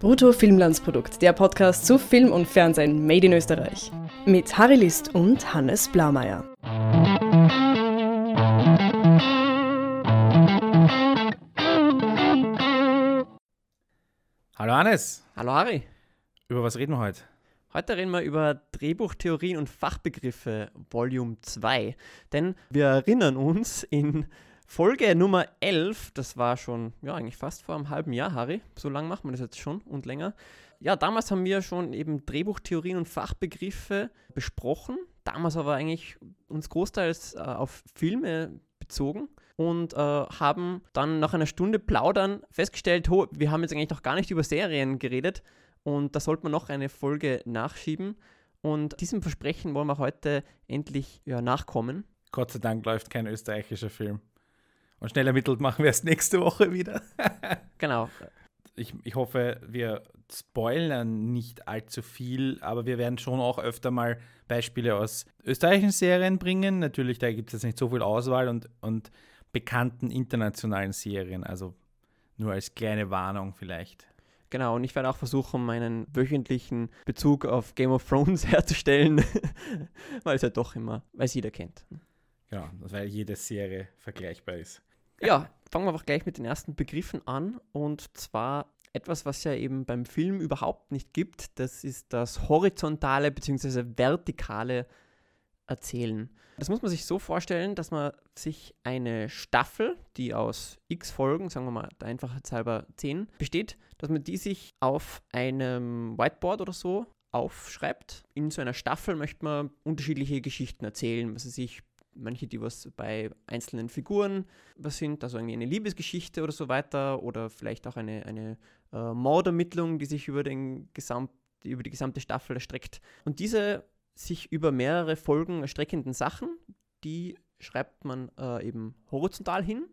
Brutto Filmlandsprodukt, der Podcast zu Film und Fernsehen made in Österreich. Mit Harry List und Hannes Blaumeier. Hallo Hannes, Hallo Harry. über was reden wir heute? Heute reden wir über Drehbuchtheorien und Fachbegriffe Volume 2. Denn wir erinnern uns in Folge Nummer 11, das war schon, ja, eigentlich fast vor einem halben Jahr, Harry. So lange macht man das jetzt schon und länger. Ja, damals haben wir schon eben Drehbuchtheorien und Fachbegriffe besprochen. Damals aber eigentlich uns großteils äh, auf Filme bezogen und äh, haben dann nach einer Stunde Plaudern festgestellt, ho, wir haben jetzt eigentlich noch gar nicht über Serien geredet und da sollte man noch eine Folge nachschieben. Und diesem Versprechen wollen wir heute endlich ja, nachkommen. Gott sei Dank läuft kein österreichischer Film. Und schnell ermittelt machen wir es nächste Woche wieder. Genau. Ich, ich hoffe, wir spoilern nicht allzu viel, aber wir werden schon auch öfter mal Beispiele aus österreichischen Serien bringen. Natürlich, da gibt es jetzt nicht so viel Auswahl und, und bekannten internationalen Serien. Also nur als kleine Warnung vielleicht. Genau, und ich werde auch versuchen, meinen wöchentlichen Bezug auf Game of Thrones herzustellen, weil es ja doch immer, weil es jeder kennt. Genau, weil jede Serie vergleichbar ist. Ja, fangen wir einfach gleich mit den ersten Begriffen an. Und zwar etwas, was ja eben beim Film überhaupt nicht gibt. Das ist das horizontale bzw. vertikale Erzählen. Das muss man sich so vorstellen, dass man sich eine Staffel, die aus x Folgen, sagen wir mal der Einfachheit halber 10, besteht, dass man die sich auf einem Whiteboard oder so aufschreibt. In so einer Staffel möchte man unterschiedliche Geschichten erzählen, was weiß ich, manche, die was bei einzelnen Figuren was sind, also irgendwie eine Liebesgeschichte oder so weiter, oder vielleicht auch eine, eine äh, Mordermittlung, die sich über, den Gesamt, über die gesamte Staffel erstreckt. Und diese sich über mehrere Folgen erstreckenden Sachen, die schreibt man äh, eben horizontal hin.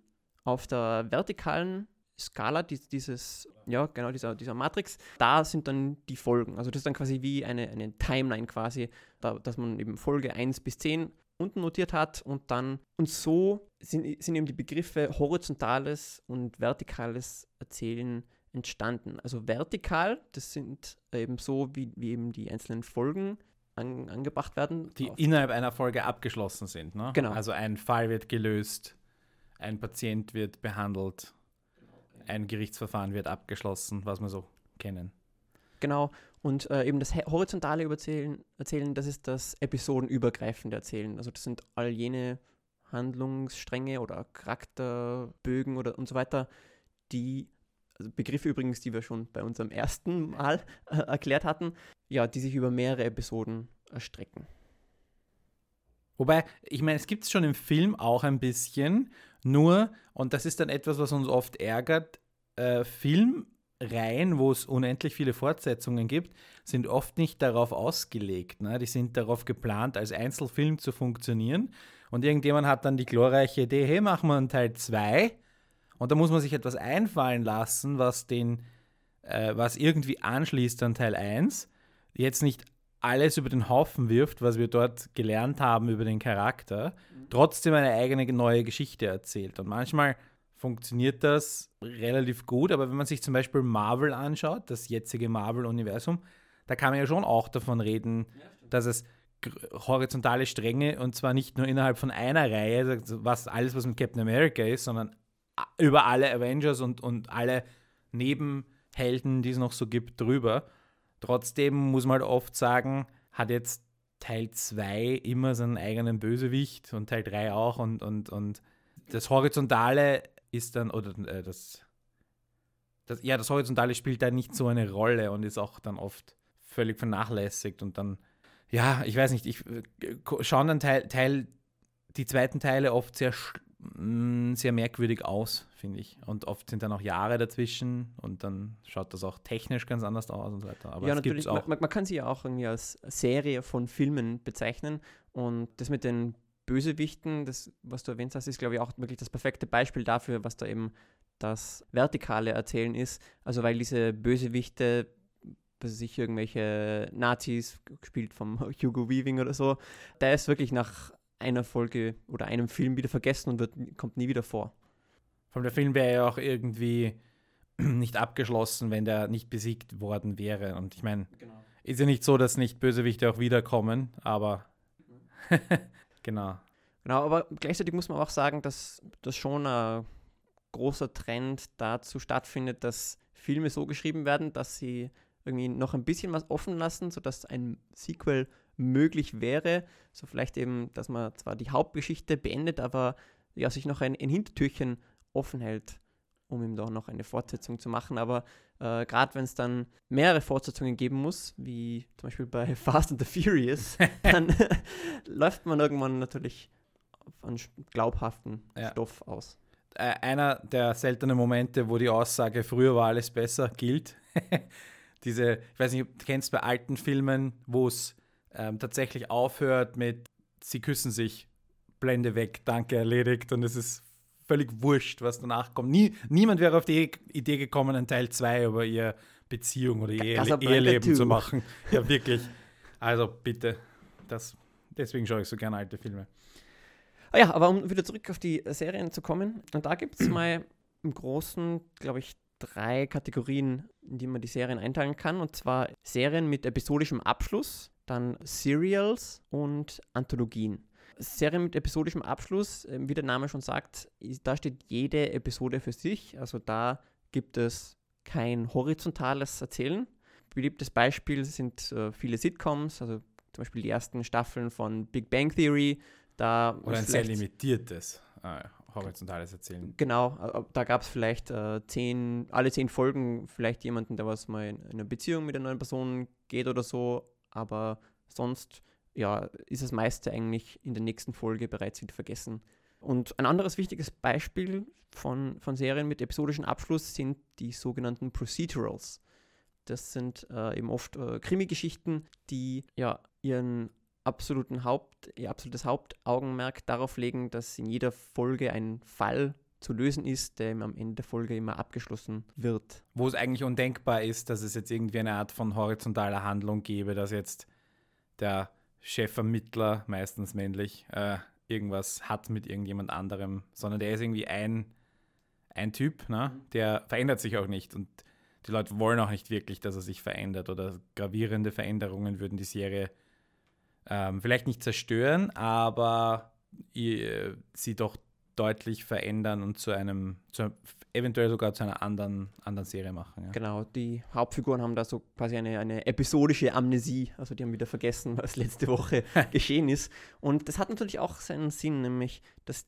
Auf der vertikalen Skala dies, dieses, ja, genau, dieser, dieser Matrix, da sind dann die Folgen. Also das ist dann quasi wie eine, eine Timeline quasi, da, dass man eben Folge 1 bis 10 unten notiert hat und dann, und so sind, sind eben die Begriffe horizontales und vertikales Erzählen entstanden. Also vertikal, das sind eben so, wie, wie eben die einzelnen Folgen an, angebracht werden. Die innerhalb einer Folge abgeschlossen sind. Ne? Genau. Also ein Fall wird gelöst, ein Patient wird behandelt, ein Gerichtsverfahren wird abgeschlossen, was wir so kennen. Genau. Und äh, eben das horizontale Überzählen, Erzählen, das ist das episodenübergreifende Erzählen. Also das sind all jene Handlungsstränge oder Charakterbögen oder und so weiter, die, also Begriffe übrigens, die wir schon bei unserem ersten Mal äh, erklärt hatten, ja, die sich über mehrere Episoden erstrecken. Wobei, ich meine, es gibt es schon im Film auch ein bisschen, nur, und das ist dann etwas, was uns oft ärgert, äh, Filmreihen, wo es unendlich viele Fortsetzungen gibt, sind oft nicht darauf ausgelegt. Ne? Die sind darauf geplant, als Einzelfilm zu funktionieren. Und irgendjemand hat dann die glorreiche Idee, hey, machen wir einen Teil 2. Und da muss man sich etwas einfallen lassen, was den, äh, was irgendwie anschließt an Teil 1. Jetzt nicht alles über den Haufen wirft, was wir dort gelernt haben über den Charakter, trotzdem eine eigene neue Geschichte erzählt. Und manchmal funktioniert das relativ gut, aber wenn man sich zum Beispiel Marvel anschaut, das jetzige Marvel-Universum, da kann man ja schon auch davon reden, dass es horizontale Stränge und zwar nicht nur innerhalb von einer Reihe, also was alles, was mit Captain America ist, sondern über alle Avengers und, und alle Nebenhelden, die es noch so gibt, drüber. Trotzdem muss man halt oft sagen, hat jetzt Teil 2 immer seinen eigenen Bösewicht und Teil 3 auch und, und, und das Horizontale ist dann, oder äh, das, das, ja, das Horizontale spielt da nicht so eine Rolle und ist auch dann oft völlig vernachlässigt und dann, ja, ich weiß nicht, ich äh, schauen dann Teil, Teil, die zweiten Teile oft sehr, mh, sehr merkwürdig aus, finde ich. Und oft sind dann auch Jahre dazwischen und dann schaut das auch technisch ganz anders aus und so weiter. Aber ja, es natürlich. auch. Man- man kann sie ja auch irgendwie als Serie von Filmen bezeichnen. Und das mit den Bösewichten, das, was du erwähnt hast, ist, glaube ich, auch wirklich das perfekte Beispiel dafür, was da eben das vertikale Erzählen ist. Also, weil diese Bösewichte, was weiß ich, irgendwelche Nazis, gespielt vom Hugo Weaving oder so, der ist wirklich nach einer Folge oder einem Film wieder vergessen und wird, kommt nie wieder vor. Vor allem der Film wäre ja auch irgendwie nicht abgeschlossen, wenn der nicht besiegt worden wäre. Und ich meine, Genau. ist ja nicht so, dass nicht Bösewichte auch wiederkommen, aber genau. Genau, aber gleichzeitig muss man auch sagen, dass das schon ein großer Trend dazu stattfindet, dass Filme so geschrieben werden, dass sie irgendwie noch ein bisschen was offen lassen, sodass ein Sequel möglich wäre. So vielleicht eben, dass man zwar die Hauptgeschichte beendet, aber ja, sich noch ein, ein Hintertürchen offen hält, um ihm doch noch eine Fortsetzung zu machen. Aber äh, gerade wenn es dann mehrere Fortsetzungen geben muss, wie zum Beispiel bei Fast and the Furious, dann läuft man irgendwann natürlich sch- glaubhaften Ja. Stoff aus. Äh, einer der seltenen Momente, wo die Aussage, früher war alles besser, gilt. Diese, ich weiß nicht, du kennst bei alten Filmen, wo es ähm, tatsächlich aufhört mit, sie küssen sich, Blende weg, danke, erledigt und es ist völlig wurscht, was danach kommt. Nie, niemand wäre auf die Idee gekommen, einen Teil 2 über ihre Beziehung oder ihr Casablanca Eheleben 2. zu machen. Ja, wirklich. Also bitte, das, deswegen schaue ich so gerne alte Filme. Ah ja, aber um wieder zurück auf die Serien zu kommen, und da gibt es mal im Großen, glaube ich, drei Kategorien, in die man die Serien einteilen kann. Und zwar Serien mit episodischem Abschluss, dann Serials und Anthologien. Serien mit episodischem Abschluss, äh, wie der Name schon sagt, da steht jede Episode für sich. Also da gibt es kein horizontales Erzählen. Beliebtes Beispiel sind äh, viele Sitcoms, also zum Beispiel die ersten Staffeln von Big Bang Theory. Da Oder ein sehr limitiertes äh, horizontales Erzählen. Genau, äh, da gab es vielleicht äh, zehn, alle zehn Folgen vielleicht jemanden, der was mal in eine Beziehung mit einer neuen Person geht oder so, aber sonst ja, ist das meiste eigentlich in der nächsten Folge bereits wieder vergessen. Und ein anderes wichtiges Beispiel von, von Serien mit episodischem Abschluss sind die sogenannten Procedurals. Das sind äh, eben oft äh, Krimi-Geschichten, die ja ihren absoluten Haupt, ihr absolutes Hauptaugenmerk darauf legen, dass in jeder Folge ein Fall zu lösen ist, der am Ende der Folge immer abgeschlossen wird. Wo es eigentlich undenkbar ist, dass es jetzt irgendwie eine Art von horizontaler Handlung gäbe, dass jetzt der Chefermittler, meistens männlich, äh, irgendwas hat mit irgendjemand anderem, sondern der ist irgendwie ein, ein Typ, ne? der verändert sich auch nicht und die Leute wollen auch nicht wirklich, dass er sich verändert oder gravierende Veränderungen würden die Serie ähm, vielleicht nicht zerstören, aber ihr, sie doch deutlich verändern und zu einem, zu, eventuell sogar zu einer anderen, anderen Serie machen. Ja. Genau, die Hauptfiguren haben da so quasi eine, eine episodische Amnesie, also die haben wieder vergessen, was letzte Woche geschehen ist. Und das hat natürlich auch seinen Sinn, nämlich, dass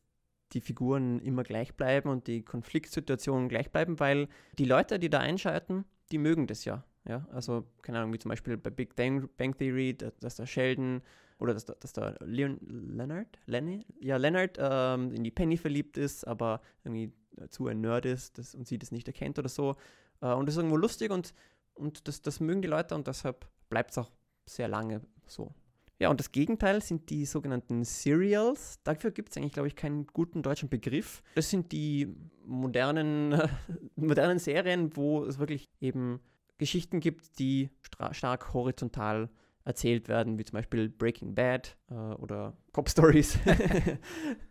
die Figuren immer gleich bleiben und die Konfliktsituationen gleich bleiben, weil die Leute, die da einschalten, die mögen das ja. Ja, also, keine Ahnung, wie zum Beispiel bei Big Bang, Theory, dass, da Sheldon oder dass, da- dass da Leon, Leonard, Lenny, ja, Leonard ähm, in die Penny verliebt ist, aber irgendwie zu ein Nerd ist das, und sie das nicht erkennt oder so. Äh, und das ist irgendwo lustig und, und das, das mögen die Leute und deshalb bleibt es auch sehr lange so. Ja, und das Gegenteil sind die sogenannten Serials. Dafür gibt es eigentlich, glaube ich, keinen guten deutschen Begriff. Das sind die modernen, modernen Serien, wo es wirklich eben Geschichten gibt, die stark horizontal erzählt werden, wie zum Beispiel Breaking Bad äh, oder Cop Stories.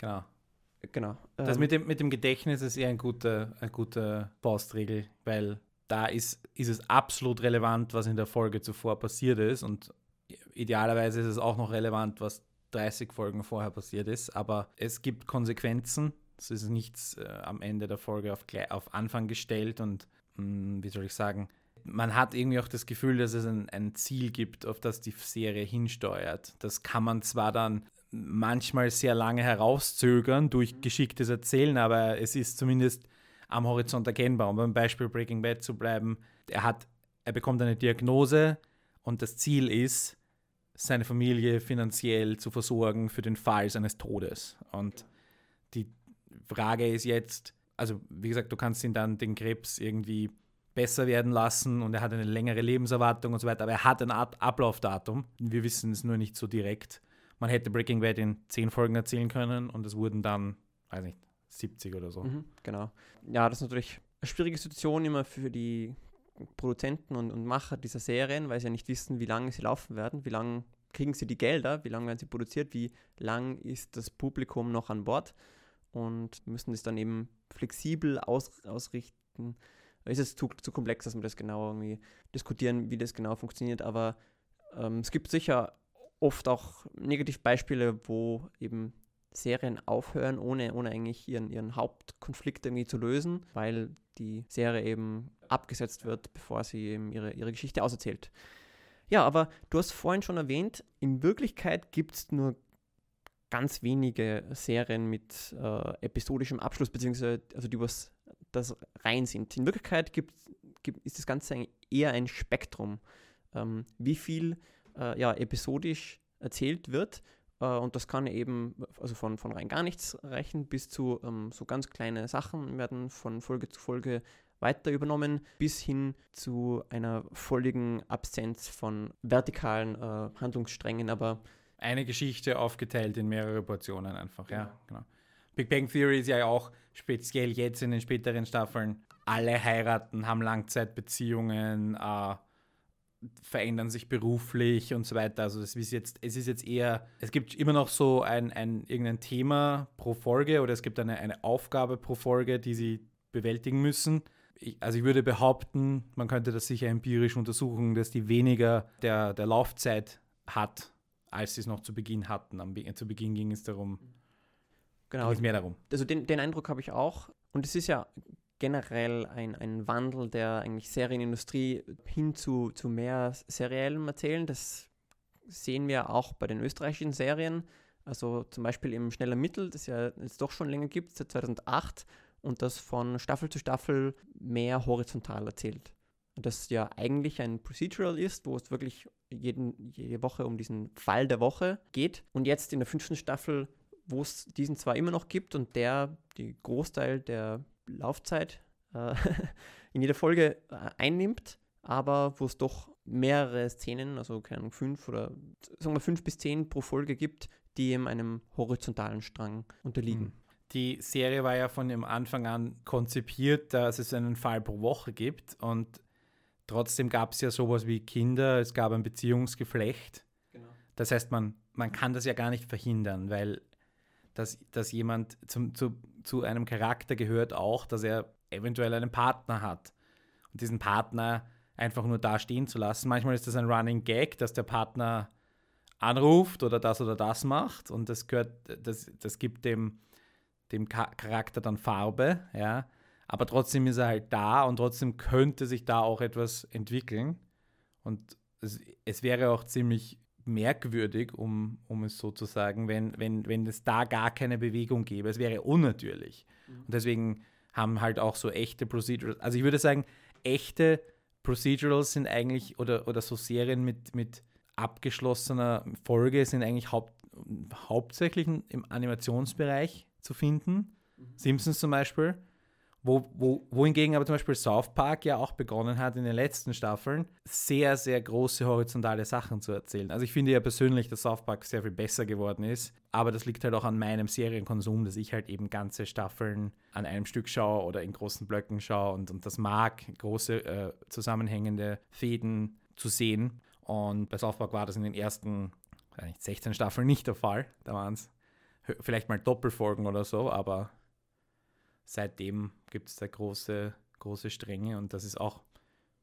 Genau. Genau. Das ähm, mit dem, mit dem Gedächtnis ist eher ein guter, eine gute Faustregel, weil da ist, ist es absolut relevant, was in der Folge zuvor passiert ist und idealerweise ist es auch noch relevant, was 30 Folgen vorher passiert ist, aber es gibt Konsequenzen. Es ist nichts äh, am Ende der Folge auf, auf Anfang gestellt und mh, wie soll ich sagen, man hat irgendwie auch das Gefühl, dass es ein, ein Ziel gibt, auf das die Serie hinsteuert. Das kann man zwar dann manchmal sehr lange herauszögern durch geschicktes Erzählen, aber es ist zumindest am Horizont erkennbar. Um beim Beispiel Breaking Bad zu bleiben, er hat, er bekommt eine Diagnose und das Ziel ist, seine Familie finanziell zu versorgen für den Fall seines Todes. Und die Frage ist jetzt, also wie gesagt, du kannst ihn dann den Krebs irgendwie besser werden lassen und er hat eine längere Lebenserwartung und so weiter, aber er hat ein Ab Ablaufdatum. Wir wissen es nur nicht so direkt. Man hätte Breaking Bad in zehn Folgen erzählen können und es wurden dann, weiß nicht, 70 oder so. Mhm, genau. Ja, das ist natürlich eine schwierige Situation immer für die Produzenten und, und Macher dieser Serien, weil sie ja nicht wissen, wie lange sie laufen werden, wie lange kriegen sie die Gelder, wie lange werden sie produziert, wie lang ist das Publikum noch an Bord und müssen das dann eben flexibel aus, ausrichten, ist es zu, zu komplex, dass wir das genau irgendwie diskutieren, wie das genau funktioniert. Aber ähm, es gibt sicher oft auch Negativbeispiele, wo eben Serien aufhören, ohne, ohne eigentlich ihren, ihren Hauptkonflikt irgendwie zu lösen, weil die Serie eben abgesetzt wird, bevor sie eben ihre, ihre Geschichte auserzählt. Ja, aber du hast vorhin schon erwähnt, in Wirklichkeit gibt es nur ganz wenige Serien mit äh, episodischem Abschluss, beziehungsweise also die was das rein sind. In Wirklichkeit gibt, gibt, ist das Ganze eher ein Spektrum, ähm, wie viel äh, ja, episodisch erzählt wird. Äh, und das kann eben also von, von rein gar nichts reichen bis zu ähm, so ganz kleine Sachen werden von Folge zu Folge weiter übernommen, bis hin zu einer völligen Absenz von vertikalen äh, Handlungssträngen. Aber eine Geschichte aufgeteilt in mehrere Portionen einfach, genau. ja, genau. Big Bang Theory ist ja auch speziell jetzt in den späteren Staffeln. Alle heiraten, haben Langzeitbeziehungen, äh, verändern sich beruflich und so weiter. Also es ist jetzt, es ist jetzt eher, es gibt immer noch so ein, ein irgendein Thema pro Folge oder es gibt eine, eine Aufgabe pro Folge, die sie bewältigen müssen. Ich, also ich würde behaupten, man könnte das sicher empirisch untersuchen, dass die weniger der, der Laufzeit hat, als sie es noch zu Beginn hatten. Am, zu Beginn ging es darum, Genau. Geht mehr darum. Also den, den Eindruck habe ich auch. Und es ist ja generell ein, ein Wandel der eigentlich Serienindustrie hin zu, zu mehr seriellem Erzählen. Das sehen wir auch bei den österreichischen Serien. Also zum Beispiel im Schneller Mittel, das ja jetzt doch schon länger gibt, seit 2008 und das von Staffel zu Staffel mehr horizontal erzählt. Das ja eigentlich ein Procedural ist, wo es wirklich jeden, jede Woche um diesen Fall der Woche geht. Und jetzt in der fünften Staffel wo es diesen zwar immer noch gibt und der die Großteil der Laufzeit äh, in jeder Folge äh, einnimmt, aber wo es doch mehrere Szenen, also keine Ahnung, fünf oder sagen wir fünf bis zehn pro Folge gibt, die eben einem horizontalen Strang unterliegen. Hm. Die Serie war ja von dem Anfang an konzipiert, dass es einen Fall pro Woche gibt und trotzdem gab es ja sowas wie Kinder, es gab ein Beziehungsgeflecht. Genau. Das heißt, man, man kann das ja gar nicht verhindern, weil dass, dass jemand zum, zu, zu einem Charakter gehört auch, dass er eventuell einen Partner hat. Und diesen Partner einfach nur da stehen zu lassen. Manchmal ist das ein Running Gag, dass der Partner anruft oder das oder das macht und das gehört, das, das gibt dem, dem Charakter dann Farbe, ja. Aber trotzdem ist er halt da und trotzdem könnte sich da auch etwas entwickeln. Und es, es wäre auch ziemlich merkwürdig, um, um es so zu sagen, wenn, wenn, wenn es da gar keine Bewegung gäbe. Es wäre unnatürlich. Mhm. Und deswegen haben halt auch so echte Procedurals, also ich würde sagen, echte Procedurals sind eigentlich, oder, oder so Serien mit, mit abgeschlossener Folge sind eigentlich haupt, hauptsächlich im Animationsbereich zu finden. Mhm. Simpsons zum Beispiel. Wo, wo, wohingegen aber zum Beispiel South Park ja auch begonnen hat in den letzten Staffeln, sehr, sehr große horizontale Sachen zu erzählen. Also ich finde ja persönlich, dass South Park sehr viel besser geworden ist, aber das liegt halt auch an meinem Serienkonsum, dass ich halt eben ganze Staffeln an einem Stück schaue oder in großen Blöcken schaue und, und das mag, große äh, zusammenhängende Fäden zu sehen. Und bei South Park war das in den ersten 16 Staffeln nicht der Fall. Da waren es vielleicht mal Doppelfolgen oder so, aber seitdem gibt es da große, große Stränge und das ist auch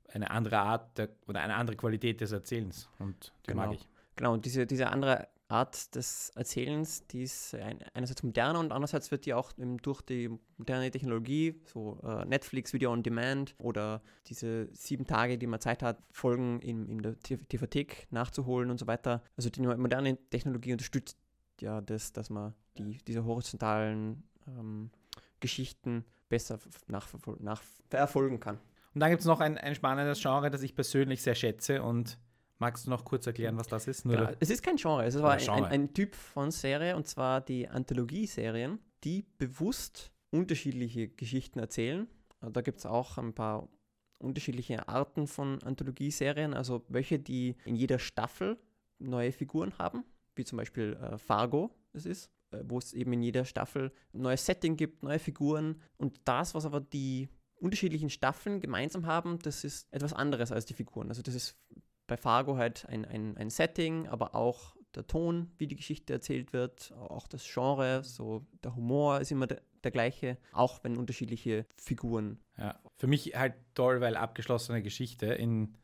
eine andere Art der, oder eine andere Qualität des Erzählens und die genau. mag ich. Genau, und diese, diese andere Art des Erzählens, die ist einerseits moderner und andererseits wird die auch durch die moderne Technologie, so äh, Netflix, Video on Demand oder diese sieben Tage, die man Zeit hat, Folgen in, in der TV-Thek nachzuholen und so weiter. Also die moderne Technologie unterstützt ja das, dass man die, diese horizontalen ähm, Geschichten besser nachverfolgen kann. Und dann gibt es noch ein, ein spannendes Genre, das ich persönlich sehr schätze und Magst du noch kurz erklären, was das ist? Genau. Es ist kein Genre, es ist ein, ein, ein, Typ von Serie und zwar die Anthologieserien, die bewusst unterschiedliche Geschichten erzählen. Da gibt es auch ein paar unterschiedliche Arten von Anthologieserien, also welche, die in jeder Staffel neue Figuren haben, wie zum Beispiel äh, Fargo es ist. Äh, wo es eben in jeder Staffel ein neues Setting gibt, neue Figuren. Und das, was aber die unterschiedlichen Staffeln gemeinsam haben, das ist etwas anderes als die Figuren. Also das ist bei Fargo halt ein, ein, ein Setting, aber auch der Ton, wie die Geschichte erzählt wird, auch das Genre, so der Humor ist immer der gleiche, auch wenn unterschiedliche Figuren. Ja, für mich halt toll, weil abgeschlossene Geschichte. In,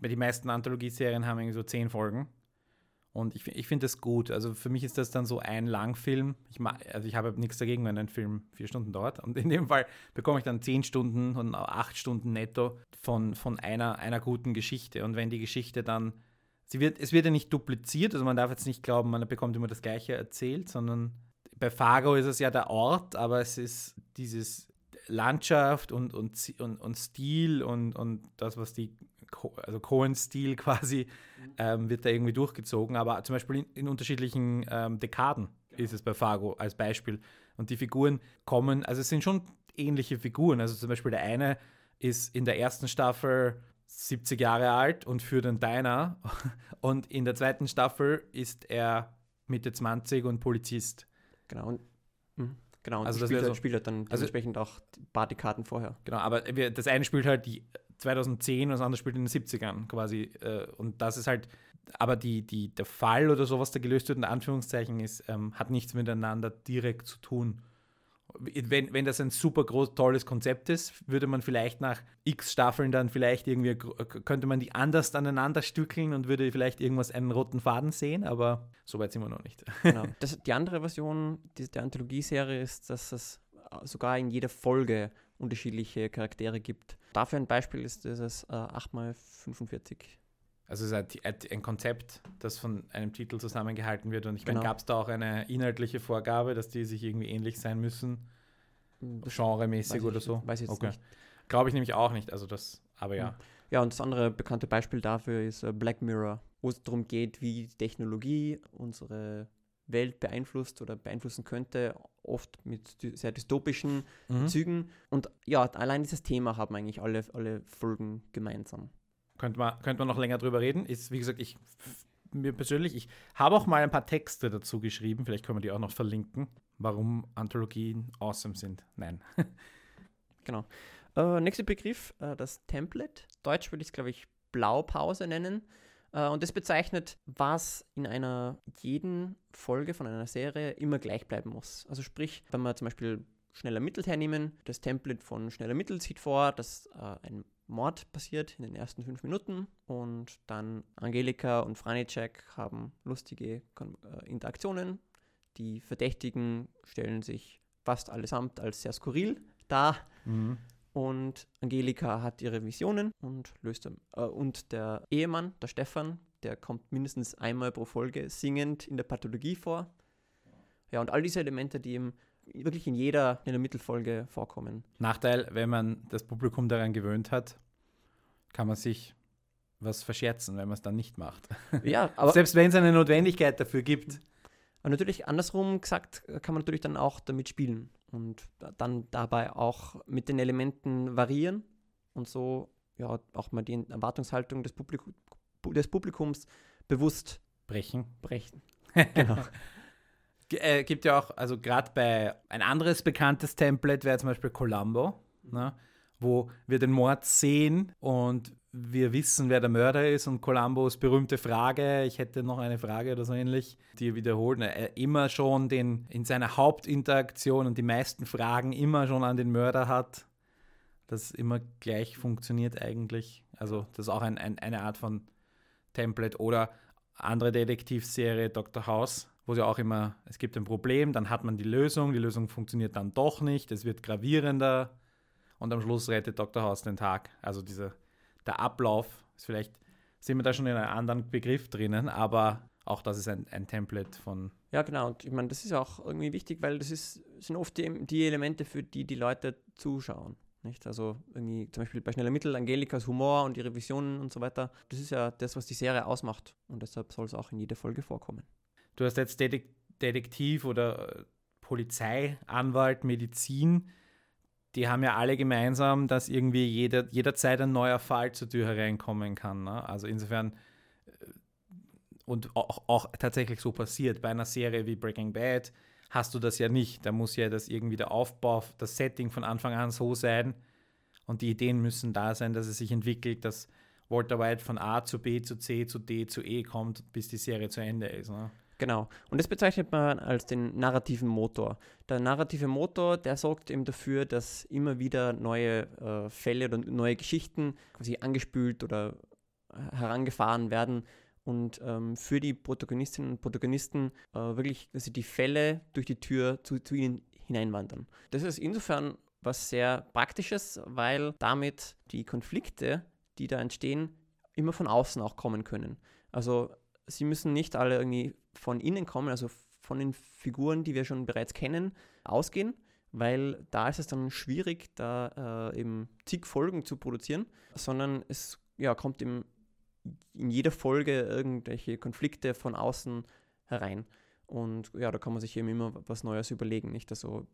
die meisten Anthologieserien haben irgendwie so zehn Folgen. Und ich, ich finde das gut. Also für mich ist das dann so ein Langfilm. Ich, also ich habe nichts dagegen, wenn ein Film vier Stunden dauert. Und in dem Fall bekomme ich dann zehn Stunden und acht Stunden netto von, von einer, einer guten Geschichte. Und wenn die Geschichte dann, sie wird, es wird ja nicht dupliziert, also man darf jetzt nicht glauben, man bekommt immer das Gleiche erzählt, sondern bei Fargo ist es ja der Ort, aber es ist dieses Landschaft und, und, und, und Stil und, und das, was die also Cohen-Stil quasi, ähm, wird da irgendwie durchgezogen. Aber zum Beispiel in, in unterschiedlichen ähm, Dekaden genau. ist es bei Fargo als Beispiel. Und die Figuren kommen, also es sind schon ähnliche Figuren. Also zum Beispiel der eine ist in der ersten Staffel 70 Jahre alt und führt einen Diner. Und in der zweiten Staffel ist er Mitte 20 und Polizist. Genau. Und, mh. Genau, und also das spielt, so, spielt halt dann also dementsprechend also, auch Partykarten vorher. Genau, aber das eine spielt halt die 2010 und das andere spielt in den 70ern quasi. Äh, und das ist halt, aber die, die, der Fall oder sowas, der gelöst wird, in Anführungszeichen, ist, ähm, hat nichts miteinander direkt zu tun. Wenn, wenn das ein super groß, tolles Konzept ist, würde man vielleicht nach x Staffeln dann vielleicht irgendwie, könnte man die anders aneinander stückeln und würde vielleicht irgendwas einen roten Faden sehen, aber so weit sind wir noch nicht. Genau. Das, die andere Version der Anthologieserie ist, dass es sogar in jeder Folge unterschiedliche Charaktere gibt. Dafür ein Beispiel ist dieses äh, 8x45. Also es ist ein Konzept, das von einem Titel zusammengehalten wird. Und ich genau. meine, gab es da auch eine inhaltliche Vorgabe, dass die sich irgendwie ähnlich sein müssen? Hm, genremäßig oder so? Weiß ich jetzt okay. nicht. Glaube ich nämlich auch nicht. Also das, aber ja. Hm. Ja, und das andere bekannte Beispiel dafür ist äh, Black Mirror, wo es darum geht, wie Technologie unsere Welt beeinflusst oder beeinflussen könnte, oft mit sehr dystopischen mhm. Zügen. Und ja, allein dieses Thema haben eigentlich alle, alle Folgen gemeinsam. Könnte man, könnte man noch länger drüber reden. Ist, wie gesagt, ich mir persönlich, ich habe auch mal ein paar Texte dazu geschrieben, vielleicht können wir die auch noch verlinken, warum Anthologien awesome sind. Nein. genau. Äh, nächster Begriff, äh, das Template. Deutsch würde ich es, glaube ich, Blaupause nennen. Äh, und das bezeichnet, was in einer jeden Folge von einer Serie immer gleich bleiben muss. Also sprich, wenn wir zum Beispiel schneller Mittel hernehmen, das Template von schneller Mittel sieht vor, dass äh, ein Mord passiert in den ersten fünf Minuten und dann Angelika und Franicek haben lustige äh, Interaktionen. Die Verdächtigen stellen sich fast allesamt als sehr skurril dar. Mhm. Und Angelika hat ihre Visionen und löst äh, und der Ehemann, der Stefan, der kommt mindestens einmal pro Folge singend in der Pathologie vor. Ja, und all diese Elemente, die eben wirklich in jeder in der Mittelfolge vorkommen. Nachteil, wenn man das Publikum daran gewöhnt hat, kann man sich was verscherzen, wenn man es dann nicht macht. Ja, aber selbst wenn es eine Notwendigkeit dafür gibt. Und natürlich andersrum gesagt, kann man natürlich dann auch damit spielen und dann dabei auch mit den Elementen variieren und so ja auch mal die Erwartungshaltung des, Publikum, des Publikums bewusst brechen. Brechen. genau. äh, gibt ja auch, also gerade bei ein anderes bekanntes Template wäre zum Beispiel Columbo, ne, wo wir den Mord sehen und wir wissen, wer der Mörder ist und Columbus berühmte Frage, ich hätte noch eine Frage oder so ähnlich, die er wiederholt, er immer schon den in seiner Hauptinteraktion und die meisten Fragen immer schon an den Mörder hat, das immer gleich funktioniert eigentlich. Also das ist auch ein, ein, eine Art von Template oder andere Detektivserie Dr. House, wo sie auch immer, es gibt ein Problem, dann hat man die Lösung, die Lösung funktioniert dann doch nicht, es wird gravierender und am Schluss rettet Dr. House den Tag. Also diese der Ablauf ist vielleicht, sind wir da schon in einem anderen Begriff drinnen, aber auch das ist ein, ein Template von. Ja, genau. Und ich meine, das ist auch irgendwie wichtig, weil das ist, sind oft die, die Elemente, für die die Leute zuschauen. Nicht? Also irgendwie zum Beispiel bei Schneller Mittel, Angelikas Humor und ihre Visionen und so weiter. Das ist ja das, was die Serie ausmacht. Und deshalb soll es auch in jeder Folge vorkommen. Du hast jetzt Detektiv oder Polizei, Anwalt, Medizin die haben ja alle gemeinsam, dass irgendwie jeder, jederzeit ein neuer Fall zur Tür hereinkommen kann. Ne? Also insofern äh, und auch, auch, tatsächlich so passiert. Bei einer Serie wie Breaking Bad hast du das ja nicht. Da muss ja das irgendwie der Aufbau, das Setting von Anfang an so sein und die Ideen müssen da sein, dass es sich entwickelt, dass Walter White von A zu B zu C zu D zu E kommt, bis die Serie zu Ende ist. Ne? Genau. Und das bezeichnet man als den narrativen Motor. Der narrative Motor, der sorgt eben dafür, dass immer wieder neue äh, Fälle oder neue Geschichten quasi angespült oder herangefahren werden und ähm, für die Protagonistinnen und Protagonisten äh, wirklich, sie die Fälle durch die Tür zu, zu ihnen hineinwandern. Das ist insofern was sehr Praktisches, weil damit die Konflikte, die da entstehen, immer von außen auch kommen können. Also sie müssen nicht alle irgendwie von innen kommen, also von den Figuren, die wir schon bereits kennen, ausgehen, weil da ist es dann schwierig, da äh, eben zig Folgen zu produzieren, sondern es ja, kommt eben in jeder Folge irgendwelche Konflikte von außen herein. Und ja, da kann man sich eben immer was Neues überlegen, nicht? Also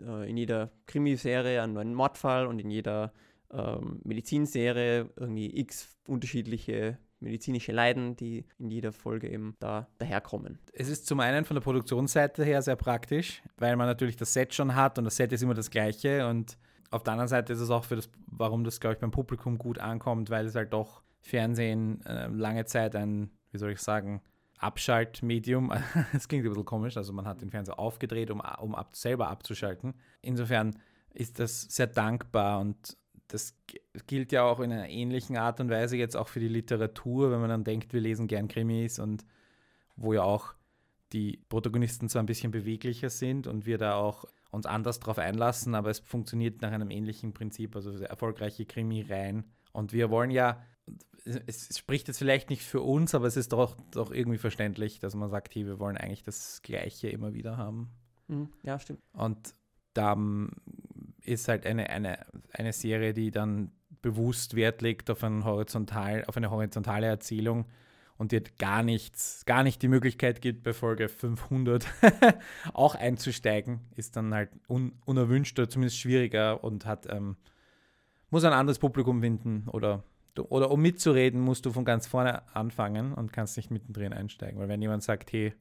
äh, in jeder Krimiserie einen neuen Mordfall und in jeder ähm, Medizinserie irgendwie x unterschiedliche medizinische Leiden, die in jeder Folge eben da daherkommen. Es ist zum einen von der Produktionsseite her sehr praktisch, weil man natürlich das Set schon hat und das Set ist immer das gleiche und auf der anderen Seite ist es auch für das, warum das, glaube ich, beim Publikum gut ankommt, weil es halt doch Fernsehen äh, lange Zeit ein, wie soll ich sagen, Abschaltmedium. Es klingt ein bisschen komisch, also man hat den Fernseher aufgedreht, um, um ab, selber abzuschalten. Insofern ist das sehr dankbar und das gilt ja auch in einer ähnlichen Art und Weise jetzt auch für die Literatur, wenn man dann denkt, wir lesen gern Krimis und wo ja auch die Protagonisten zwar ein bisschen beweglicher sind und wir da auch uns anders drauf einlassen, aber es funktioniert nach einem ähnlichen Prinzip, also erfolgreiche Krimi-Reihen. Und wir wollen ja es spricht jetzt vielleicht nicht für uns, aber es ist doch, doch irgendwie verständlich, dass man sagt, hey, wir wollen eigentlich das Gleiche immer wieder haben. Mhm. Ja, stimmt. Und da ist halt eine, eine, eine Serie, die dann bewusst Wert legt auf, ein horizontal, auf eine horizontale Erzählung und dir gar nichts, gar nicht die Möglichkeit gibt, bei Folge 500 auch einzusteigen, ist dann halt un, unerwünscht oder zumindest schwieriger und hat, ähm, muss ein anderes Publikum finden oder oder um mitzureden, musst du von ganz vorne anfangen und kannst nicht mittendrin einsteigen. Weil wenn jemand sagt, hey,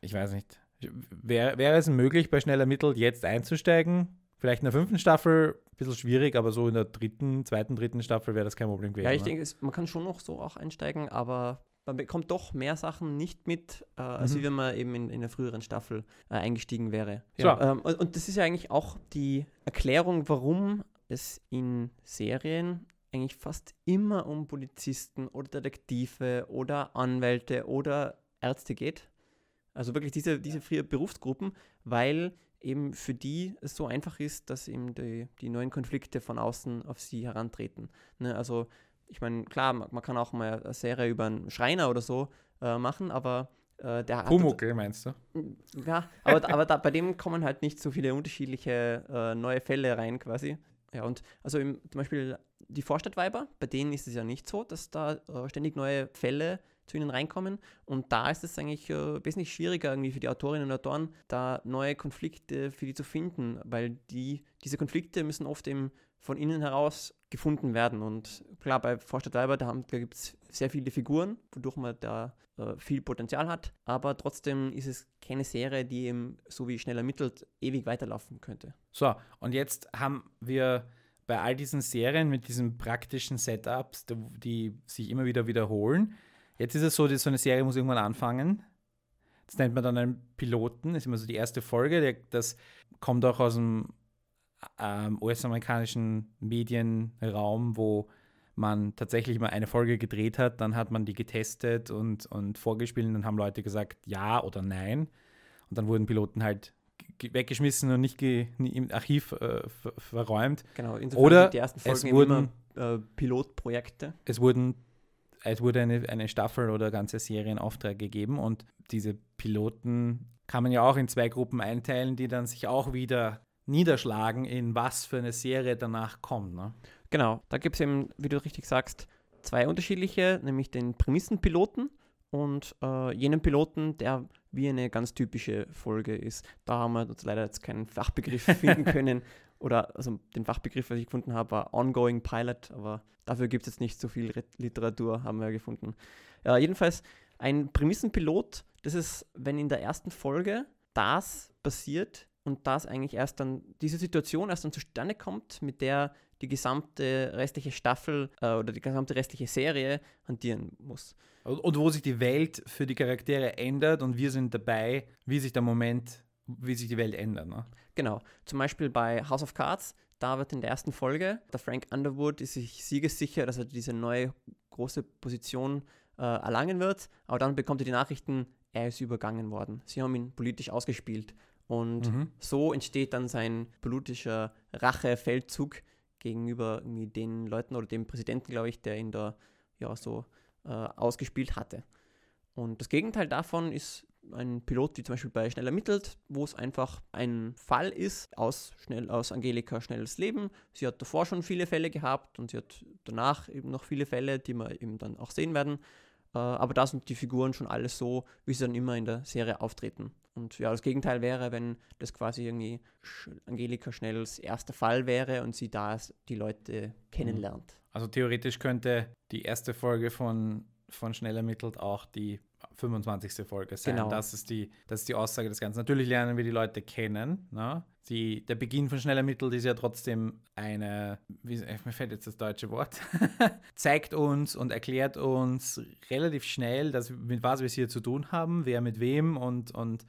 ich weiß nicht, wäre, wäre es möglich, bei Schnell ermittelt jetzt einzusteigen? Vielleicht in der fünften Staffel ein bisschen schwierig, aber so in der dritten, zweiten, dritten Staffel wäre das kein Problem gewesen. Ja, ich ne? denke, man kann schon noch so auch einsteigen, aber man bekommt doch mehr Sachen nicht mit, äh, als mhm. wenn man eben in, in der früheren Staffel äh, eingestiegen wäre. Ja, ähm, und, und, das ist ja eigentlich auch die Erklärung, warum es in Serien eigentlich fast immer um Polizisten oder Detektive oder Anwälte oder Ärzte geht. Also wirklich diese, diese vier Berufsgruppen, weil eben für die es so einfach ist, dass eben die, die neuen Konflikte von außen auf sie herantreten. Ne? Also ich meine, klar, man, man, kann auch mal eine Serie über einen Schreiner oder so äh, machen, aber äh, der Pumuckl meinst du? Ja, aber, aber da, bei dem kommen halt nicht so viele unterschiedliche äh, neue Fälle rein quasi. Ja, und also im, zum Beispiel die Vorstadtweiber, bei denen ist es ja nicht so, dass da äh, ständig neue Fälle zu ihnen reinkommen. Und da ist es eigentlich äh, wesentlich schwieriger irgendwie für die Autorinnen und Autoren, da neue Konflikte für die zu finden, weil die, diese Konflikte müssen oft eben von innen heraus gefunden werden. Und klar, bei Vorstadtweiber, da, da gibt es sehr viele Figuren, wodurch man da äh, viel Potenzial hat. Aber trotzdem ist es keine Serie, die eben, so wie schnell ermittelt, ewig weiterlaufen könnte. So, und jetzt haben wir bei all diesen Serien mit diesen praktischen Setups, die sich immer wieder wiederholen. Jetzt ist es so, so eine Serie muss irgendwann anfangen. Das nennt man dann einen Piloten, das ist immer so die erste Folge. Das kommt auch aus dem ähm, US-amerikanischen Medienraum, wo man tatsächlich mal eine Folge gedreht hat, dann hat man die getestet und, und vorgespielt und dann haben Leute gesagt ja oder nein. Und dann wurden Piloten halt weggeschmissen und nicht im Archiv äh, verräumt. Genau, insofern oder die ersten Folgen es wurden immer, äh, Pilotprojekte. Es wurden es wurde eine, eine Staffel oder ganze Serie in Auftrag gegeben und diese Piloten kann man ja auch in zwei Gruppen einteilen, die dann sich auch wieder niederschlagen, in was für eine Serie danach kommt. Ne? Genau, da gibt es eben, wie du richtig sagst, zwei unterschiedliche, nämlich den Prämissenpiloten und äh, jenen Piloten, der wie eine ganz typische Folge ist. Da haben wir uns leider jetzt keinen Fachbegriff finden können. Oder also den Fachbegriff, was ich gefunden habe, war Ongoing Pilot, aber dafür gibt es jetzt nicht so viel Literatur, haben wir gefunden. Ja, jedenfalls ein Prämissenpilot, das ist, wenn in der ersten Folge das passiert und das eigentlich erst dann, diese Situation erst dann zustande kommt, mit der die gesamte restliche Staffel äh, oder die gesamte restliche Serie hantieren muss. Und, und wo sich die Welt für die Charaktere ändert und wir sind dabei, wie sich der Moment, wie sich die Welt ändert. Ne? Genau. Zum Beispiel bei House of Cards, da wird in der ersten Folge, der Frank Underwood ist sich siegessicher, dass er diese neue große Position äh, erlangen wird, aber dann bekommt er die Nachrichten, er ist übergangen worden. Sie haben ihn politisch ausgespielt. Und Mhm. so entsteht dann sein politischer Rachefeldzug gegenüber den Leuten oder dem Präsidenten, glaube ich, der ihn da ja so äh, ausgespielt hatte. Und das Gegenteil davon ist ein Pilot, wie zum Beispiel bei Schnell ermittelt, wo es einfach ein Fall ist aus, schnell, aus Angelika Schnelles Leben. Sie hat davor schon viele Fälle gehabt und sie hat danach eben noch viele Fälle, die wir eben dann auch sehen werden. Äh, aber da sind die Figuren schon alles so, wie sie dann immer in der Serie auftreten. Und ja, das Gegenteil wäre, wenn das quasi irgendwie Angelika Schnells erster Fall wäre und sie da die Leute kennenlernt. Also theoretisch könnte die erste Folge von, von Schnell ermittelt auch die 25. Folge sein. Genau. Das, ist die, das ist die Aussage des Ganzen. Natürlich lernen wir die Leute kennen. Ne? Die, der Beginn von Schnell ermittelt ist ja trotzdem eine, wie, äh, mir fällt jetzt das deutsche Wort, zeigt uns und erklärt uns relativ schnell, dass, mit was wir es hier zu tun haben, wer mit wem und, und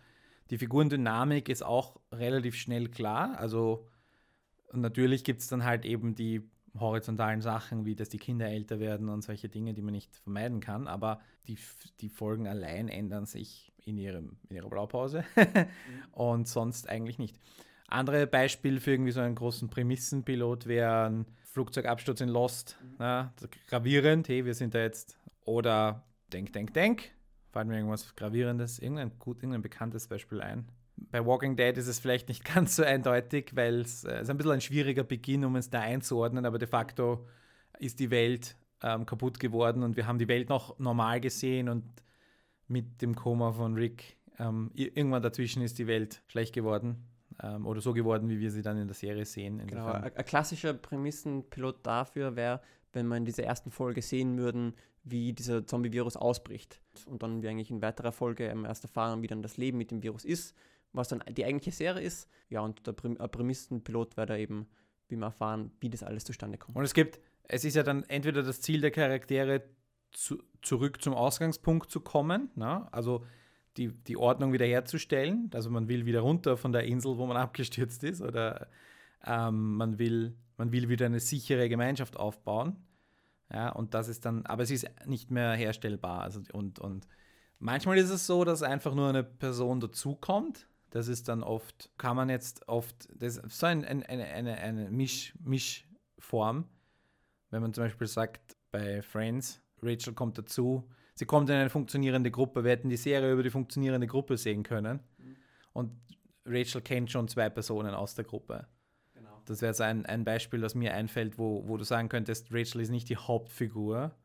die Figurendynamik ist auch relativ schnell klar. Also und natürlich gibt es dann halt eben die horizontalen Sachen, wie dass die Kinder älter werden und solche Dinge, die man nicht vermeiden kann. Aber die, die Folgen allein ändern sich in, ihrem, in ihrer Blaupause und sonst eigentlich nicht. Andere Beispiel für irgendwie so einen großen Prämissenpilot wäre ein Flugzeugabsturz in Lost. Das ist gravierend, hey, wir sind da jetzt. Oder Denk, Denk, Denk. Fällt mir irgendwas Gravierendes, irgendein gut, irgendein bekanntes Beispiel ein. Bei Walking Dead ist es vielleicht nicht ganz so eindeutig, weil es äh, ist ein bisschen ein schwieriger Beginn, um es da einzuordnen, aber de facto ist die Welt ähm, kaputt geworden und wir haben die Welt noch normal gesehen und mit dem Koma von Rick ähm, irgendwann dazwischen ist die Welt schlecht geworden ähm, oder so geworden, wie wir sie dann in der Serie sehen. Genau, ein, klassischer Prämissenpilot dafür wäre, wenn wir in dieser ersten Folge sehen würden, wie dieser Zombie-Virus ausbricht. Und dann wir eigentlich in weiterer Folge ähm, erst erfahren, wie dann das Leben mit dem Virus ist, was dann die eigentliche Serie ist. Ja, und der Präm ein Prämissenpilot wäre da eben, wie wir erfahren, wie das alles zustande kommt. Und es gibt, es ist ja dann entweder das Ziel der Charaktere, zu, zurück zum Ausgangspunkt zu kommen, ne? also die, die Ordnung wiederherzustellen. Also man will wieder runter von der Insel, wo man abgestürzt ist, oder ähm, man, will, man will wieder eine sichere Gemeinschaft aufbauen. Ja, und das ist dann, aber es ist nicht mehr herstellbar. Also, und, und manchmal ist es so, dass einfach nur eine Person dazukommt. Das ist dann oft, kann man jetzt oft, das ist so ein, ein, eine, eine, eine Misch, Mischform. Wenn man zum Beispiel sagt, bei Friends, Rachel kommt dazu, sie kommt in eine funktionierende Gruppe. Wir hätten die Serie über die funktionierende Gruppe sehen können. Und Rachel kennt schon zwei Personen aus der Gruppe. Genau. Das wäre so ein, ein Beispiel, das mir einfällt, wo, wo du sagen könntest, Rachel ist nicht die Hauptfigur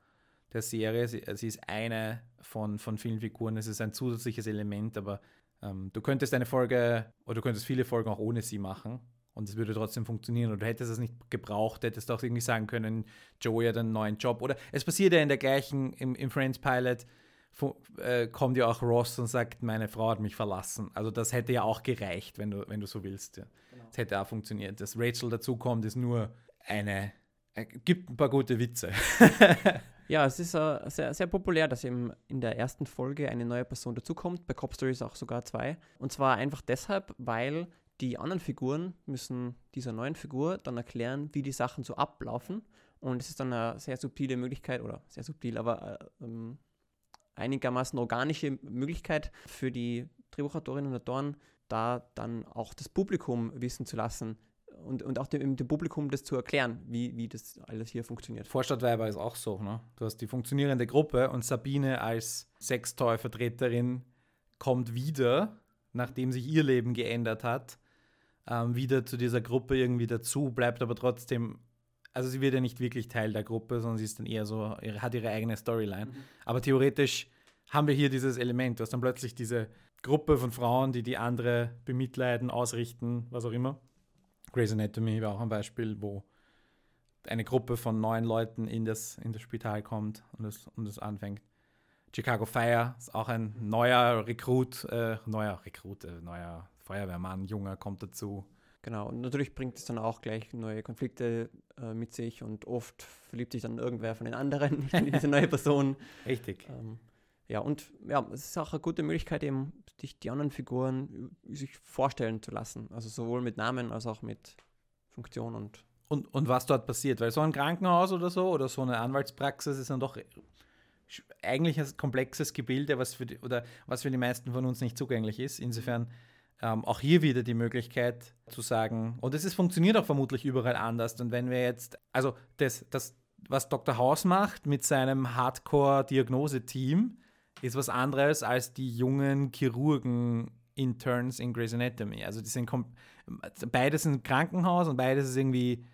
der Serie. Sie, sie ist eine von, von vielen Figuren. Es ist ein zusätzliches Element, aber ähm, du könntest eine Folge oder du könntest viele Folgen auch ohne sie machen und es würde trotzdem funktionieren. Und du hättest es nicht gebraucht, hättest auch irgendwie sagen können, Joey hat einen neuen Job. Oder es passiert ja in der gleichen, im, im Friends Pilot, äh, kommt ja auch Ross und sagt, meine Frau hat mich verlassen. Also das hätte ja auch gereicht, wenn du, wenn du so willst. Ja. Das hätte auch funktioniert. Dass Rachel dazukommt, ist nur eine, äh, gibt ein paar gute Witze. Ja, es ist äh, sehr, sehr populär, dass eben in der ersten Folge eine neue Person dazukommt. Bei Cop Stories auch sogar zwei. Und zwar einfach deshalb, weil die anderen Figuren müssen dieser neuen Figur dann erklären, wie die Sachen so ablaufen. Und es ist dann eine sehr subtile Möglichkeit, oder sehr subtil, aber äh, ähm, einigermaßen organische Möglichkeit für die Drehbuchautorinnen und Autoren, da dann auch das Publikum wissen zu lassen und, und auch dem, dem Publikum das zu erklären, wie, wie das alles hier funktioniert. Vorstadtweiber ist auch so. Ne? Du hast die funktionierende Gruppe und Sabine als Sextoy-Vertreterin kommt wieder, nachdem sich ihr Leben geändert hat, ähm, wieder zu dieser Gruppe irgendwie dazu, bleibt aber trotzdem, also sie wird ja nicht wirklich Teil der Gruppe, sondern sie ist dann eher so, hat ihre eigene Storyline. Aber theoretisch haben wir hier dieses Element, du hast dann plötzlich diese Gruppe von Frauen, die die andere bemitleiden, ausrichten, was auch immer. Grey's Anatomy war auch ein Beispiel, wo eine Gruppe von neun Leuten in das, in das Spital kommt und es, und es anfängt. Chicago Fire ist auch ein neuer Rekrut, äh, neuer Rekrut, äh, neuer Feuerwehrmann, junger kommt dazu. Genau, und natürlich bringt es dann auch gleich neue Konflikte äh, mit sich und oft verliebt sich dann irgendwer von den anderen in diese neue Person. Richtig. Ähm, ja, und ja, es ist auch eine gute Möglichkeit, eben sich die anderen Figuren sich vorstellen zu lassen. Also sowohl mit Namen als auch mit Funktion und. Und, und was dort passiert, weil so ein Krankenhaus oder so oder so eine Anwaltspraxis ist dann doch eigentlich ein komplexes Gebilde, was für die, oder was für die meisten von uns nicht zugänglich ist. Insofern ähm, auch hier wieder die Möglichkeit zu sagen, und es ist, funktioniert auch vermutlich überall anders. Und wenn wir jetzt, also das, das was Dr. House macht mit seinem Hardcore-Diagnose-Team, ist was anderes als die jungen Chirurgen-Interns in Grey's Anatomy. Also die sind beides sind Krankenhaus und beides ist irgendwie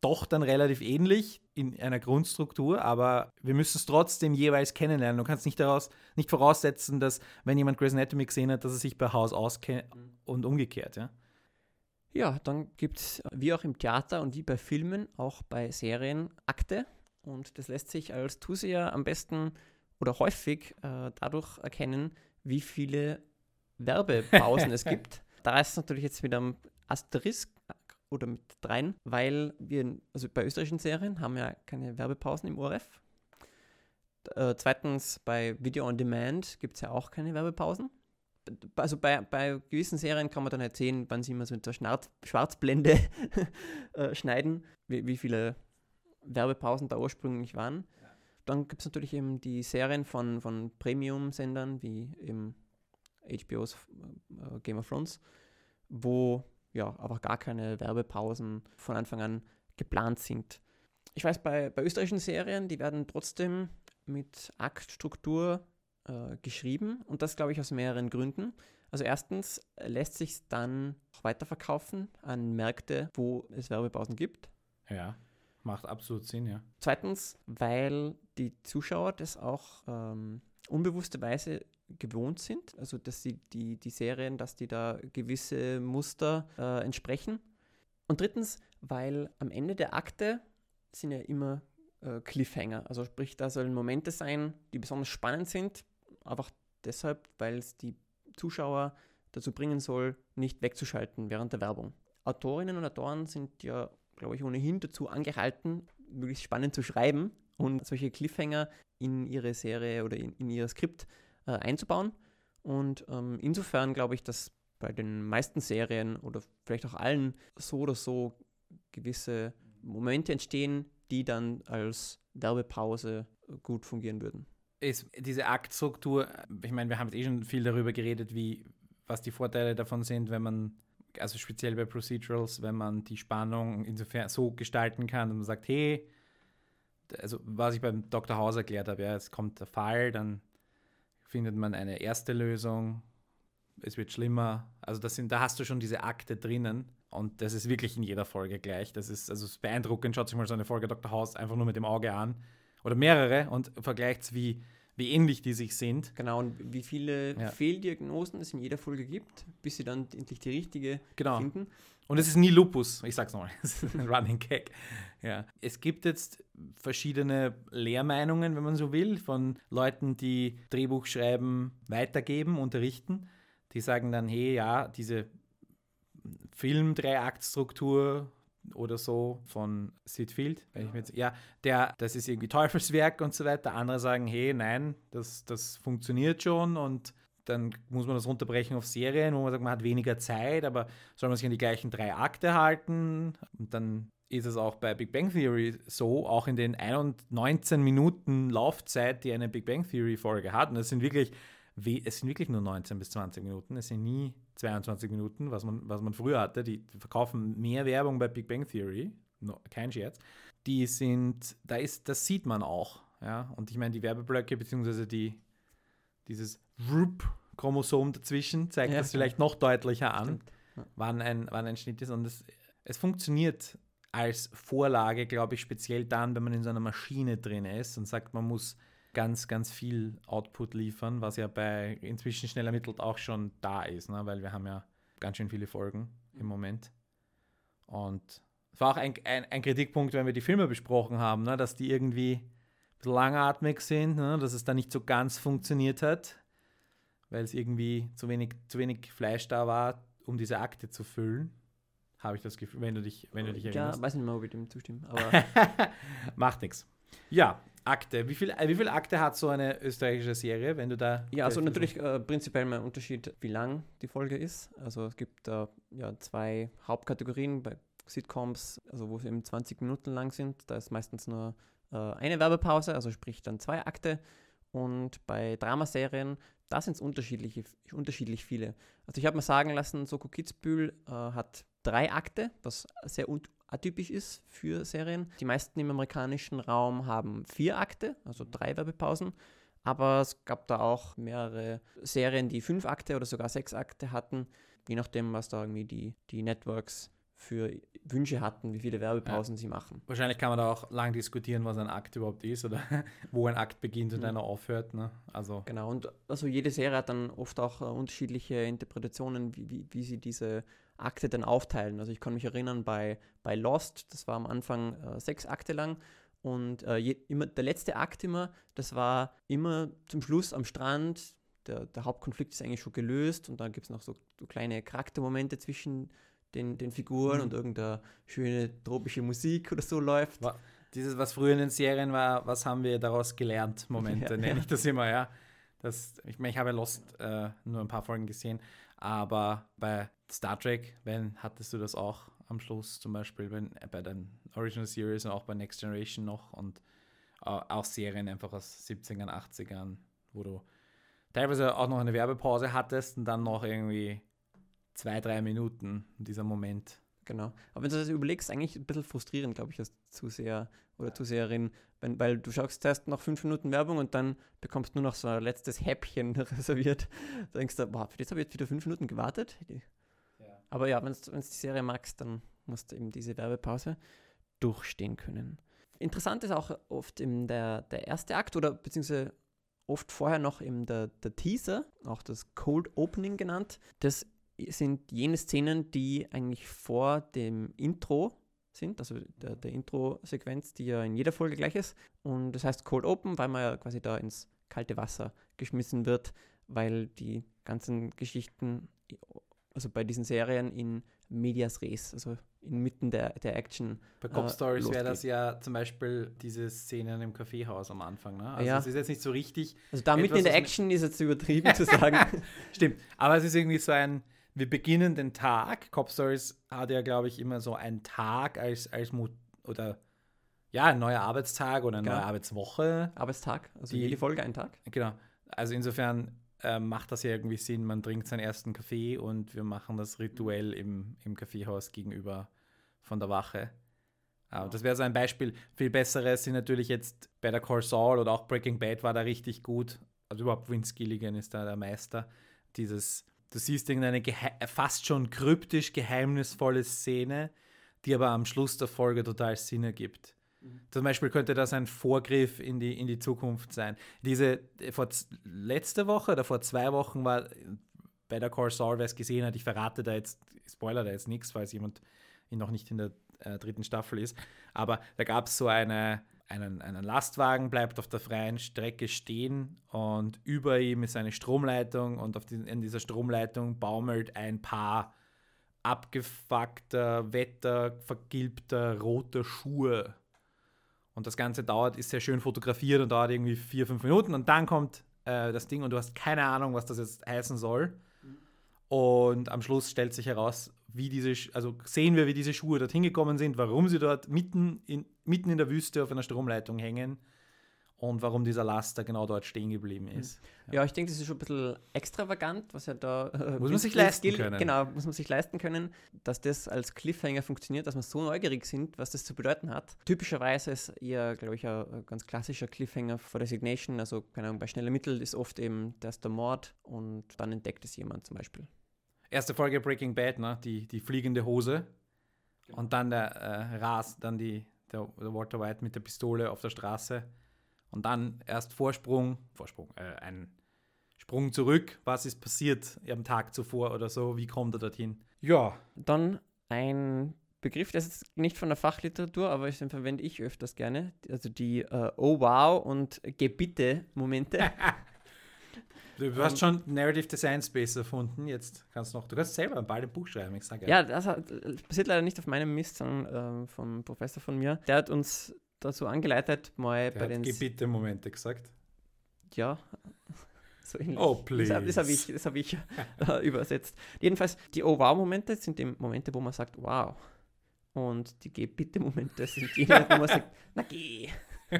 doch dann relativ ähnlich in einer Grundstruktur, aber wir müssen es trotzdem jeweils kennenlernen. Du kannst nicht daraus nicht voraussetzen, dass wenn jemand Grey's Anatomy gesehen hat, dass er sich bei Haus auskennt und umgekehrt, ja. Ja, dann gibt es wie auch im Theater und wie bei Filmen auch bei Serien Akte und das lässt sich als Zuseher am besten oder häufig äh, dadurch erkennen, wie viele Werbepausen es gibt. Da ist es natürlich jetzt mit einem Asterisk oder mit dreien, weil wir, also bei österreichischen Serien haben ja keine Werbepausen im ORF. Äh, zweitens, bei Video on Demand gibt es ja auch keine Werbepausen. Also bei, bei gewissen Serien kann man dann halt sehen, wann sie immer so in der Schwarz Schwarzblende äh, schneiden, wie, wie viele Werbepausen da ursprünglich waren. Dann gibt es natürlich eben die Serien von, von Premium-Sendern wie eben HBO's äh, Game of Thrones, wo ja einfach gar keine Werbepausen von Anfang an geplant sind. Ich weiß, bei, bei österreichischen Serien, die werden trotzdem mit Aktstruktur äh, geschrieben und das glaube ich aus mehreren Gründen. Also erstens lässt sich dann weiterverkaufen an Märkte, wo es Werbepausen gibt. Ja. Macht absolut Sinn, ja. Zweitens, weil die Zuschauer das auch ähm, unbewusste Weise gewohnt sind, also dass sie die, die Serien, dass die da gewisse Muster äh, entsprechen. Und drittens, weil am Ende der Akte sind ja immer äh, Cliffhanger. Also sprich, da sollen Momente sein, die besonders spannend sind, einfach deshalb, weil es die Zuschauer dazu bringen soll, nicht wegzuschalten während der Werbung. Autorinnen und Autoren sind ja glaube ich, ohnehin dazu angehalten, möglichst spannend zu schreiben und solche Cliffhanger in ihre Serie oder in, in ihr Skript äh, einzubauen. Und ähm, insofern glaube ich, dass bei den meisten Serien oder vielleicht auch allen so oder so gewisse Momente entstehen, die dann als Werbepause gut fungieren würden. Ist diese Aktstruktur, ich meine, wir haben eh schon viel darüber geredet, wie, was die Vorteile davon sind, wenn man also speziell bei Procedurals, wenn man die Spannung insofern so gestalten kann und man sagt, hey, also was ich beim Dr. House erklärt habe, ja, es kommt der Fall, dann findet man eine erste Lösung, es wird schlimmer. Also das sind, da hast du schon diese Akte drinnen und das ist wirklich in jeder Folge gleich. Das ist also beeindruckend. Schaut sich mal so eine Folge Dr. House einfach nur mit dem Auge an oder mehrere und vergleicht wie wie ähnlich die sich sind. Genau, und wie viele ja. Fehldiagnosen es in jeder Folge gibt, bis sie dann endlich die richtige genau. finden. Und es ist nie Lupus, ich sag's nochmal, es ist ein Running Gag. Ja. Es gibt jetzt verschiedene Lehrmeinungen, wenn man so will, von Leuten, die Drehbuchschreiben weitergeben, unterrichten. Die sagen dann, hey, ja, diese Film-Dreiaktstruktur oder so von Sid Field. Wenn ich mir jetzt, ja, der, das ist irgendwie Teufelswerk und so weiter. Andere sagen, hey, nein, das, das funktioniert schon und dann muss man das runterbrechen auf Serien, wo man sagt, man hat weniger Zeit, aber soll man sich an die gleichen drei Akte halten? Und dann ist es auch bei Big Bang Theory so, auch in den 19 Minuten Laufzeit, die eine Big Bang Theory Folge hat. Und das sind wirklich es sind wirklich nur 19 bis 20 Minuten, es sind nie 22 Minuten, was man, was man früher hatte. Die verkaufen mehr Werbung bei Big Bang Theory, no, kein Scherz. Die sind, da ist, das sieht man auch. Ja? Und ich meine, die Werbeblöcke, beziehungsweise die, dieses Rup-Chromosom dazwischen, zeigt ja, das vielleicht noch deutlicher an, ja. wann, ein, wann ein Schnitt ist. Und es, es funktioniert als Vorlage, glaube ich, speziell dann, wenn man in so einer Maschine drin ist und sagt, man muss ganz, ganz viel Output liefern, was ja bei inzwischen schnell ermittelt auch schon da ist, ne? weil wir haben ja ganz schön viele Folgen im Moment. Und es war auch ein, ein, ein, Kritikpunkt, wenn wir die Filme besprochen haben, ne? dass die irgendwie ein bisschen langatmig sind, ne? dass es da nicht so ganz funktioniert hat, weil es irgendwie zu wenig, zu wenig Fleisch da war, um diese Akte zu füllen. habe ich das Gefühl, wenn du dich, wenn du dich Ja, erinnerst. weiß nicht mehr, ob ich dem zustimme. Aber Macht nichts. Ja, Akte. Wie viel, äh, wie viel Akte hat so eine österreichische Serie, wenn du da. ja, also natürlich äh, prinzipiell mal ein Unterschied, wie lang die Folge ist. Also es gibt da ja zwei Hauptkategorien bei Sitcoms, also wo sie eben 20 Minuten lang sind. Da ist meistens nur äh, eine Werbepause, also sprich dann zwei Akte. Und bei Dramaserien, da sind es unterschiedliche, unterschiedlich viele. Also ich habe mir sagen lassen, Soko Kitzbühel äh, hat drei Akte, was sehr un- atypisch ist für Serien. Die meisten im amerikanischen Raum haben vier Akte, also drei Werbepausen. Aber es gab da auch mehrere Serien, die fünf Akte oder sogar sechs Akte hatten, je nachdem, was da irgendwie die, die Networks für Wünsche hatten, wie viele Werbepausen sie machen. Wahrscheinlich kann man da auch lang diskutieren, was ein Akt überhaupt ist oder wo ein Akt beginnt und Mhm. einer aufhört. Ne? Also, Genau, und also jede Serie hat dann oft auch äh, unterschiedliche Interpretationen, wie, wie, wie sie diese Akte dann aufteilen. Also ich kann mich erinnern, bei, bei Lost, das war am Anfang äh, sechs Akte lang und äh, je, immer, der letzte Akt immer, das war immer zum Schluss am Strand, der, der Hauptkonflikt ist eigentlich schon gelöst und dann gibt es noch so, so kleine Charaktermomente zwischen den, den Figuren Mhm. und irgendeine schöne tropische Musik oder so läuft. Wa- dieses, was früher in den Serien war, was haben wir daraus gelernt? Momente, Ja, nenne ja. ich das immer, ja. Das, ich meine, ich habe Lost äh, nur ein paar Folgen gesehen, aber bei Star Trek, wenn hattest du das auch am Schluss zum Beispiel wenn, äh, bei den Original Series und auch bei Next Generation noch und äh, auch Serien einfach aus 70ern, 80ern, wo du teilweise auch noch eine Werbepause hattest und dann noch irgendwie zwei, drei Minuten dieser Moment. Genau. Aber wenn du das überlegst, eigentlich ein bisschen frustrierend, glaube ich, als Zuseher oder Zuseherin, wenn, weil du schaust zuerst noch fünf Minuten Werbung und dann bekommst du nur noch so ein letztes Häppchen reserviert. Da denkst du, boah, für das habe ich jetzt wieder fünf Minuten gewartet. Aber ja, wenn du die Serie magst, dann musst du eben diese Werbepause durchstehen können. Interessant ist auch oft eben der, der erste Akt oder beziehungsweise oft vorher noch eben der, der Teaser, auch das Cold Opening genannt. Das sind jene Szenen, die eigentlich vor dem Intro sind, also der, der Intro-Sequenz, die ja in jeder Folge gleich ist. Und das heißt Cold Open, weil man ja quasi da ins kalte Wasser geschmissen wird, weil die ganzen Geschichten, also bei diesen Serien in Medias Res, also inmitten der, der Action. Bei Cop äh, Stories wäre das ja zum Beispiel diese Szenen im Kaffeehaus am Anfang. Ne? Also Ja. es ist jetzt nicht so richtig. Also da mitten in der Action ist jetzt übertrieben zu sagen. Stimmt, aber es ist irgendwie so ein, wir beginnen den Tag. Cop Stories hat ja, glaube ich, immer so einen Tag als, als Mo oder ja, ein neuer Arbeitstag oder eine Genau. neue Arbeitswoche. Arbeitstag, also Die- jede Folge ein Tag. Genau. Also insofern äh, macht das ja irgendwie Sinn. Man trinkt seinen ersten Kaffee und wir machen das rituell im, im Kaffeehaus gegenüber von der Wache. Äh, das wäre so ein Beispiel. Viel besseres sind natürlich jetzt Better Call Saul oder auch Breaking Bad war da richtig gut. Also überhaupt Vince Gilligan ist da der Meister. Dieses, du siehst irgendeine fast schon kryptisch geheimnisvolle Szene, die aber am Schluss der Folge total Sinn ergibt. Zum Beispiel könnte das ein Vorgriff in die, in die Zukunft sein. Diese, äh, vor letzte Woche oder vor zwei Wochen war bei der Call Saul, wer es gesehen hat, ich verrate da jetzt, spoiler da jetzt nichts, falls jemand noch nicht in der äh, dritten Staffel ist. Aber da gab es so eine, einen, einen Lastwagen, bleibt auf der freien Strecke stehen und über ihm ist eine Stromleitung und auf die, in dieser Stromleitung baumelt ein Paar abgefuckter, wettervergilbter, roter Schuhe. Und das Ganze dauert, ist sehr schön fotografiert und dauert irgendwie vier, fünf Minuten und dann kommt äh, das Ding und du hast keine Ahnung, was das jetzt heißen soll. Und am Schluss stellt sich heraus, wie diese, also sehen wir, wie diese Schuhe dorthin gekommen sind, warum sie dort mitten in, mitten in der Wüste auf einer Stromleitung hängen und warum dieser Laster genau dort stehen geblieben ist. Ja, ich denke, das ist schon ein bisschen extravagant, was ja da. äh, Muss man sich leisten Gill- können. Genau, muss man sich leisten können, dass das als Cliffhanger funktioniert, dass wir so neugierig sind, was das zu bedeuten hat. Typischerweise ist eher, glaube ich, ein ganz klassischer Cliffhanger for Designation. Also, keine Ahnung, bei Schnelle Mittel ist oft eben, da ist der Mord und dann entdeckt es jemand zum Beispiel. Erste Folge Breaking Bad, ne? die, die fliegende Hose. Und dann der äh, Ras, dann die, der, der Walter White mit der Pistole auf der Straße. Und dann erst Vorsprung, Vorsprung, äh, ein Sprung zurück. Was ist passiert am Tag zuvor oder so? Wie kommt er dorthin? Ja, Dann ein Begriff, der ist nicht von der Fachliteratur, aber den verwende ich öfters gerne. Also die äh, Oh wow und Gebitte-Momente. Du hast schon Narrative Design Space erfunden, jetzt kannst du noch, du kannst selber bald ein Buch schreiben, ich sage Ja, das hat, das passiert leider nicht auf meinem Mist, sondern äh, vom Professor von mir. Der hat uns dazu angeleitet, mal Der bei den. Gebiete-Momente gesagt. Ja, so ähnlich. Oh, Das, please. hab- das habe ich, das hab ich äh, übersetzt. Jedenfalls, die Oh-Wow-Momente sind die Momente, wo man sagt, wow. Und die Geh-Bitte-Momente sind jene, wo man sagt, na geh.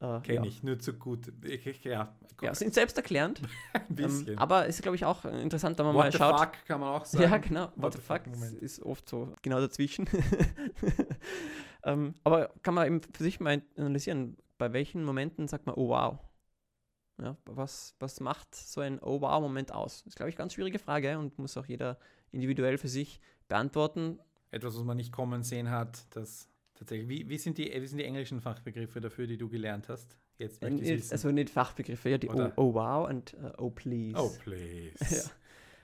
Äh, Kenne ja. ich, nur zu gut. Ich, ja, Ja, sind selbsterklärend. ein bisschen. Ähm, aber ist, glaube ich, auch interessant, wenn man What mal the schaut. fuck kann man auch sagen. Ja, genau. What What the the fuck fuck Moment. ist oft so genau dazwischen. ähm, aber kann man eben für sich mal analysieren, bei welchen Momenten sagt man, oh wow. Ja, was, was macht so ein Oh wow-Moment aus? Das ist, glaube ich, eine ganz schwierige Frage und muss auch jeder individuell für sich beantworten. Etwas, was man nicht kommen sehen hat, das tatsächlich. Wie, wie, sind die, wie sind die englischen Fachbegriffe dafür, die du gelernt hast? Jetzt möchte ich Äh, wissen. Also nicht Fachbegriffe, ja, die oh, oh wow und äh, Oh please. oh, please. Ja.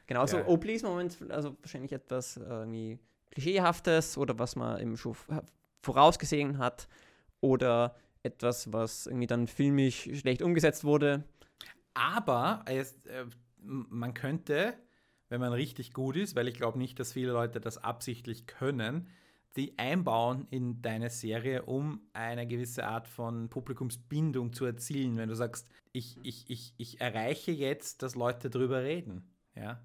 Genau, so Ja. Oh please-Moment, also wahrscheinlich etwas äh, irgendwie Klischeehaftes oder was man eben schon v- vorausgesehen hat oder etwas, was irgendwie dann filmisch schlecht umgesetzt wurde. Aber es, äh, man könnte, wenn man richtig gut ist, weil ich glaube nicht, dass viele Leute das absichtlich können, die einbauen in deine Serie, um eine gewisse Art von Publikumsbindung zu erzielen. Wenn du sagst, ich, ich, ich, ich erreiche jetzt, dass Leute drüber reden. Ja?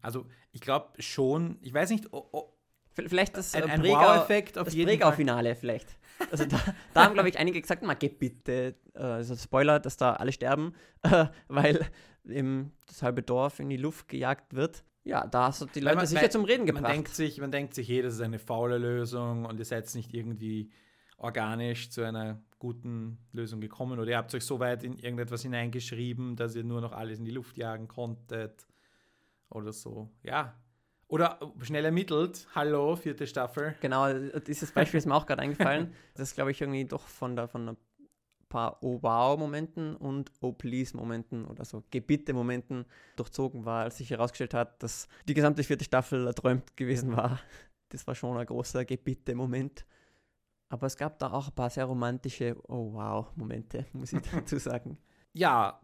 Also ich glaube schon, ich weiß nicht, oh, oh, Vielleicht das, ein, äh, ein Bregau- Wow-Effekt auf das jeden Fall. Bregau-Finale vielleicht. Also da, da haben, glaube ich, einige gesagt, na geh bitte, äh, also Spoiler, dass da alle sterben, äh, weil eben das halbe Dorf in die Luft gejagt wird. Ja, da hast du die Leute man- sicher weil zum Reden Man gebracht. denkt, sich, man denkt sich, hey, das ist eine faule Lösung und ihr seid nicht irgendwie organisch zu einer guten Lösung gekommen oder ihr habt euch so weit in irgendetwas hineingeschrieben, dass ihr nur noch alles in die Luft jagen konntet oder so. Ja. Oder schnell ermittelt, hallo, vierte Staffel. Genau, dieses Beispiel ist mir auch gerade eingefallen. Das ist, glaube ich, irgendwie doch von, der, von ein paar Oh-Wow-Momenten und Oh-Please-Momenten oder so Gebitte-Momenten durchzogen war, als sich herausgestellt hat, dass die gesamte vierte Staffel erträumt gewesen war. Das war schon ein großer Gebitte-Moment. Aber es gab da auch ein paar sehr romantische Oh-Wow-Momente, muss ich dazu sagen. Ja,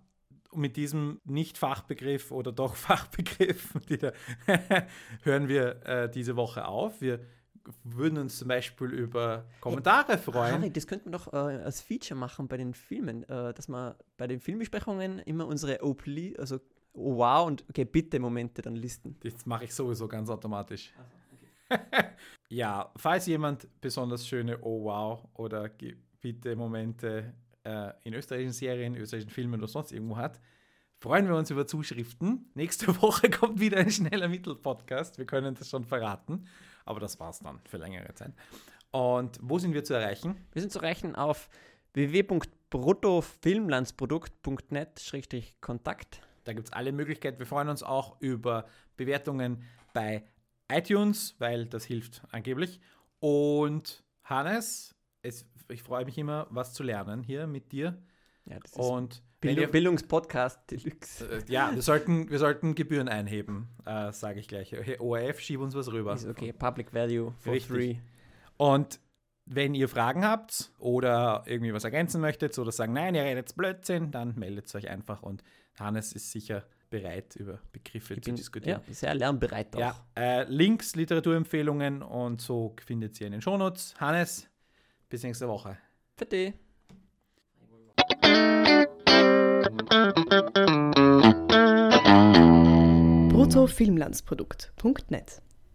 mit diesem Nicht-Fachbegriff oder doch Fachbegriff hören wir äh, diese Woche auf. Wir würden uns zum Beispiel über Kommentare freuen. Harry, das könnten wir doch äh, als Feature machen bei den Filmen, äh, dass wir bei den Filmbesprechungen immer unsere Oh, please, also Oh, wow und Gebitte-Momente dann listen. Das mache ich sowieso ganz automatisch. ja, falls jemand besonders schöne Oh wow oder bitte Momente äh, in österreichischen Serien, österreichischen Filmen oder sonst irgendwo hat, freuen wir uns über Zuschriften. Nächste Woche kommt wieder ein schneller Mittel-Podcast. Wir können das schon verraten. Aber das war's dann für längere Zeit. Und wo sind wir zu erreichen? Wir sind zu erreichen auf www.bruttofilmlandsprodukt.net-kontakt. Da gibt es alle Möglichkeiten. Wir freuen uns auch über Bewertungen bei iTunes, weil das hilft angeblich. Und Hannes, es, ich freue mich immer, was zu lernen hier mit dir. Ja, das ist Und Bildung, Bildungspodcast Deluxe. äh, ja, wir sollten, wir sollten Gebühren einheben, äh, sage ich gleich. ORF, schieb uns was rüber. Ist okay, Public Value for Richtig. free. Und wenn ihr Fragen habt oder irgendwie was ergänzen möchtet oder sagen, nein, ihr redet Blödsinn, dann meldet euch einfach und Hannes ist sicher bereit, über Begriffe Ich zu bin diskutieren. ja, sehr lernbereit auch. Ja, äh, Links, Literaturempfehlungen und so findet ihr in den Shownotes. Hannes, bis nächste Woche. Für bruttofilmlandsprodukt.net